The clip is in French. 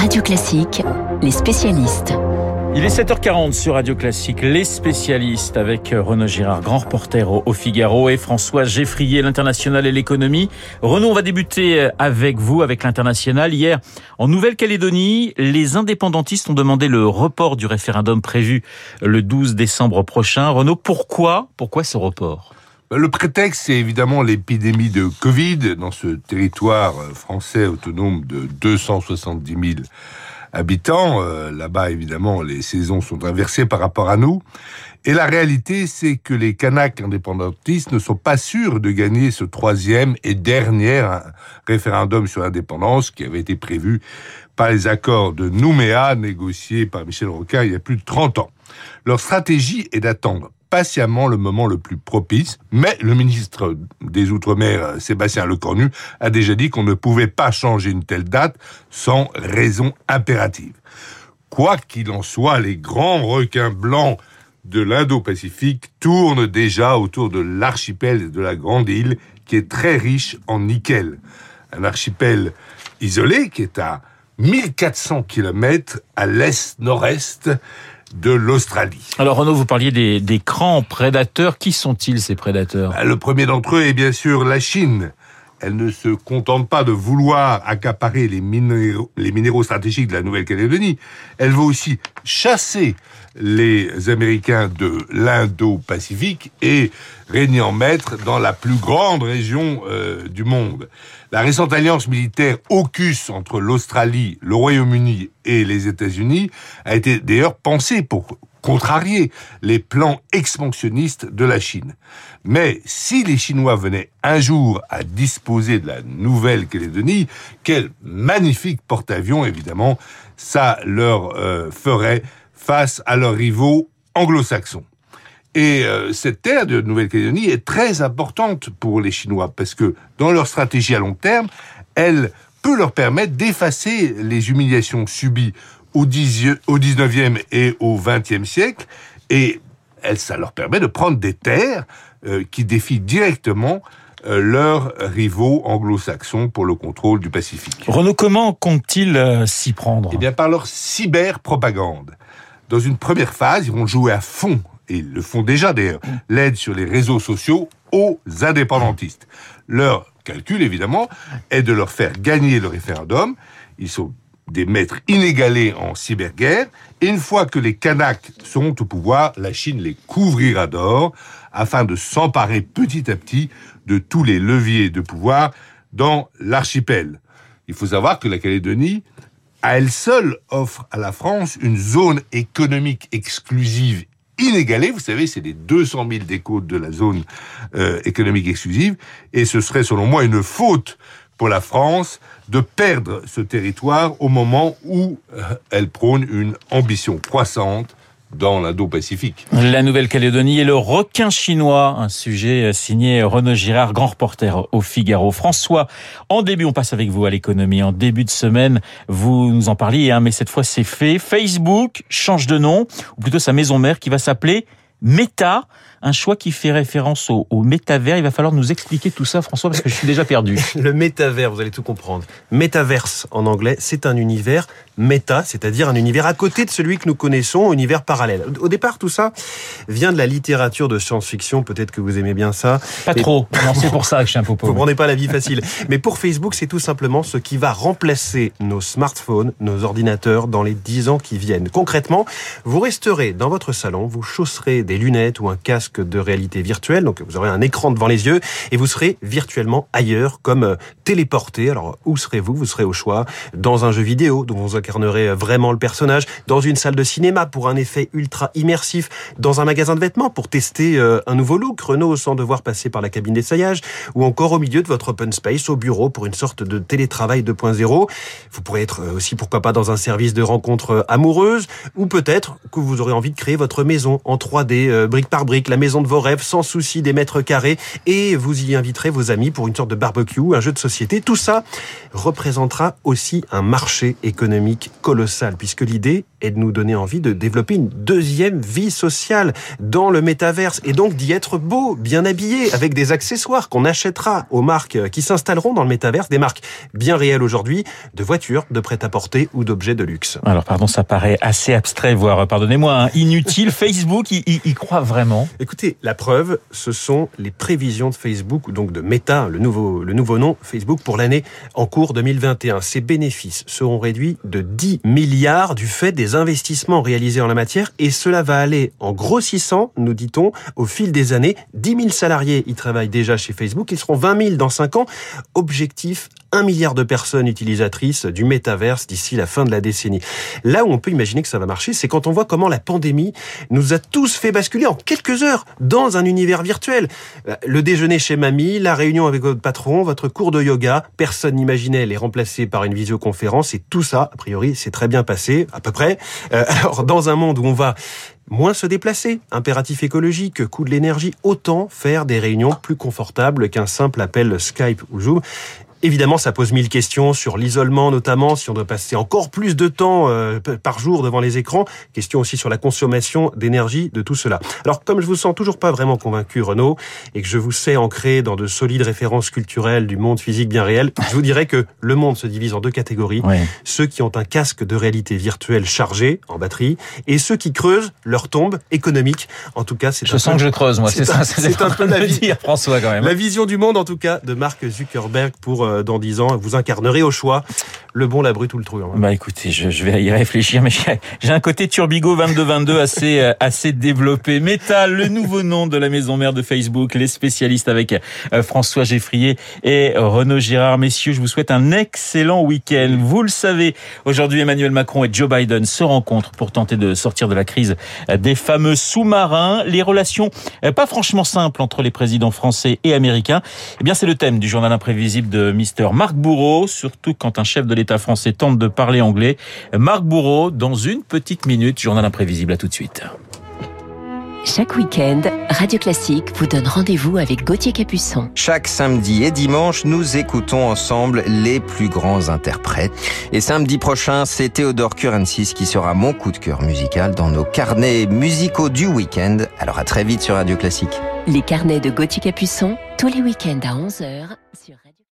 Radio Classique, les spécialistes. Il est 7h40 sur Radio Classique, les spécialistes avec Renaud Girard, grand reporter au Figaro et François Geffrier, l'international et l'économie. Renaud, on va débuter avec vous, avec l'international. Hier, en Nouvelle-Calédonie, les indépendantistes ont demandé le report du référendum prévu le 12 décembre prochain. Renaud, pourquoi, pourquoi ce report? Le prétexte, c'est évidemment l'épidémie de Covid dans ce territoire français autonome de 270 000 habitants. Euh, là-bas, évidemment, les saisons sont inversées par rapport à nous. Et la réalité, c'est que les Kanaks indépendantistes ne sont pas sûrs de gagner ce troisième et dernier référendum sur l'indépendance qui avait été prévu par les accords de Nouméa négociés par Michel Rocard il y a plus de 30 ans. Leur stratégie est d'attendre patiemment le moment le plus propice, mais le ministre des Outre-mer, Sébastien Lecornu, a déjà dit qu'on ne pouvait pas changer une telle date sans raison impérative. Quoi qu'il en soit, les grands requins blancs de l'Indo-Pacifique tournent déjà autour de l'archipel de la Grande Île, qui est très riche en nickel. Un archipel isolé qui est à 1400 km à l'est-nord-est de l'Australie. Alors Renaud, vous parliez des, des grands prédateurs. Qui sont-ils ces prédateurs? Bah, Le premier d'entre eux est bien sûr la Chine. Elle ne se contente pas de vouloir accaparer les minéraux, stratégiques de la Nouvelle-Calédonie. Elle veut aussi chasser les Américains de l'Indo-Pacifique et régner en maître dans la plus grande région euh, du monde. La récente alliance militaire AUKUS entre l'Australie, le Royaume-Uni et les États-Unis a été d'ailleurs pensée pour contrarier les plans expansionnistes de la Chine. Mais si les Chinois venaient un jour à disposer de la Nouvelle-Calédonie, quel magnifique porte-avions évidemment, ça leur euh, ferait face à leurs rivaux anglo-saxons. Et euh, cette terre de Nouvelle-Calédonie est très importante pour les Chinois parce que dans leur stratégie à long terme, elle peut leur permettre d'effacer les humiliations subies au, 19e et au 20e siècle et elle, ça leur permet de prendre des terres euh, qui défient directement euh, leurs rivaux anglo-saxons pour le contrôle du Pacifique. Renaud, comment comptent-ils s'y prendre? Eh bien, par leur cyber-propagande. Dans une première phase, ils vont jouer à fond et ils le font déjà d'ailleurs, l'aide sur les réseaux sociaux aux indépendantistes. Leur calcul, évidemment, est de leur faire gagner le référendum. Ils sont des maîtres inégalés en cyberguerre. Et une fois que les Kanaks seront au pouvoir, la Chine les couvrira d'or afin de s'emparer petit à petit de tous les leviers de pouvoir dans l'archipel. Il faut savoir que la Calédonie, à elle seule, offre à la France une zone économique exclusive inégalé. Vous savez, c'est les 200 000 des côtes de la zone euh, économique exclusive. Et ce serait, selon moi, une faute pour la France de perdre ce territoire au moment où euh, elle prône une ambition croissante dans l'Indo-Pacifique. La Nouvelle-Calédonie et le requin chinois, un sujet signé Renaud Girard, grand reporter au Figaro. François, en début, on passe avec vous à l'économie. En début de semaine, vous nous en parliez, hein, mais cette fois c'est fait. Facebook change de nom, ou plutôt sa maison mère qui va s'appeler Meta un choix qui fait référence au, au, métavers. Il va falloir nous expliquer tout ça, François, parce que je suis déjà perdu. le métavers, vous allez tout comprendre. Métaverse en anglais, c'est un univers méta, c'est-à-dire un univers à côté de celui que nous connaissons, univers parallèle. Au départ, tout ça vient de la littérature de science-fiction. Peut-être que vous aimez bien ça. Pas trop. C'est pour ça que je suis un peu pauvre. Vous prenez pas la vie facile. Mais pour Facebook, c'est tout simplement ce qui va remplacer nos smartphones, nos ordinateurs dans les dix ans qui viennent. Concrètement, vous resterez dans votre salon, vous chausserez des lunettes ou un casque de réalité virtuelle, donc vous aurez un écran devant les yeux et vous serez virtuellement ailleurs, comme euh, téléporté. Alors où serez-vous? Vous serez au choix dans un jeu vidéo dont vous incarnerez vraiment le personnage, dans une salle de cinéma pour un effet ultra immersif, dans un magasin de vêtements pour tester euh, un nouveau look Renault sans devoir passer par la cabine d'essayage, ou encore au milieu de votre open space au bureau pour une sorte de télétravail 2.0. Vous pourrez être euh, aussi pourquoi pas dans un service de rencontre amoureuse, ou peut-être que vous aurez envie de créer votre maison en 3D, brique par brique, la maison de vos rêves sans souci des mètres carrés et vous y inviterez vos amis pour une sorte de barbecue, un jeu de société. Tout ça représentera aussi un marché économique colossal puisque l'idée est de nous donner envie de développer une deuxième vie sociale dans le métaverse et donc d'y être beau, bien habillé, avec des accessoires qu'on achètera aux marques qui s'installeront dans le métaverse, des marques bien réelles aujourd'hui, de voitures, de prêt-à-porter ou d'objets de luxe. Alors pardon, ça paraît assez abstrait, voire, pardonnez-moi, hein, inutile. Facebook, il, il, il, croit vraiment? Écoutez, la preuve, ce sont les prévisions de Facebook, donc de Meta, le nouveau, le nouveau nom Facebook pour l'année en cours 2021. Ses bénéfices seront réduits de 10 milliards du fait des investissements réalisés en la matière et cela va aller en grossissant, nous dit-on, au fil des années. 10 000 salariés y travaillent déjà chez Facebook, ils seront 20 000 dans 5 ans. Objectif 1 milliard de personnes utilisatrices du métaverse d'ici la fin de la décennie. Là où on peut imaginer que ça va marcher, c'est quand on voit comment la pandémie nous a tous fait basculer en quelques heures dans un univers virtuel. Le déjeuner chez mamie, la réunion avec votre patron, votre cours de yoga, personne n'imaginait les remplacer par une visioconférence et tout ça, a priori, c'est très bien passé, à peu près. Euh, alors, dans un monde où on va moins se déplacer, impératif écologique, coût de l'énergie, autant faire des réunions plus confortables qu'un simple appel Skype ou Zoom. Évidemment, ça pose mille questions sur l'isolement, notamment si on doit passer encore plus de temps euh, par jour devant les écrans. Question aussi sur la consommation d'énergie de tout cela. Alors, comme je vous sens toujours pas vraiment convaincu, Renaud, et que je vous sais ancré dans de solides références culturelles du monde physique bien réel, je vous dirais que le monde se divise en deux catégories. Oui. Ceux qui ont un casque de réalité virtuelle chargé en batterie et ceux qui creusent leur tombe économique. En tout cas, c'est Je sens que je creuse, moi. C'est ça. C'est un peu la dire, François, quand même. La vision du monde, en tout cas, de Mark Zuckerberg pour euh, dans 10 ans. Vous incarnerez au choix le bon, la brute ou le truand. Bah écoutez, je, vais y réfléchir, mais j'ai un côté Turbigo 2222 assez euh, assez développé. Meta, le nouveau nom de la maison mère de Facebook, les spécialistes avec euh, François Geffrier et Renaud Girard. Messieurs, je vous souhaite un excellent week-end. Vous le savez, aujourd'hui Emmanuel Macron et Joe Biden se rencontrent pour tenter de sortir de la crise des fameux sous-marins. Les relations pas franchement simples entre les présidents français et américains. Eh bien, c'est le thème du journal imprévisible de Mister Marc Bourreau, surtout quand un chef de l'État français tente de parler anglais. Marc Bourreau, dans une petite minute, journal imprévisible. À tout de suite. Chaque week-end, Radio Classique vous donne rendez-vous avec Gauthier Capuçon. Chaque samedi et dimanche, nous écoutons ensemble les plus grands interprètes. Et samedi prochain, c'est Théodore Curensis qui sera mon coup de cœur musical dans nos carnets musicaux du week-end. Alors à très vite sur Radio Classique. Les carnets de Gauthier Capuçon, tous les week-ends à 11h sur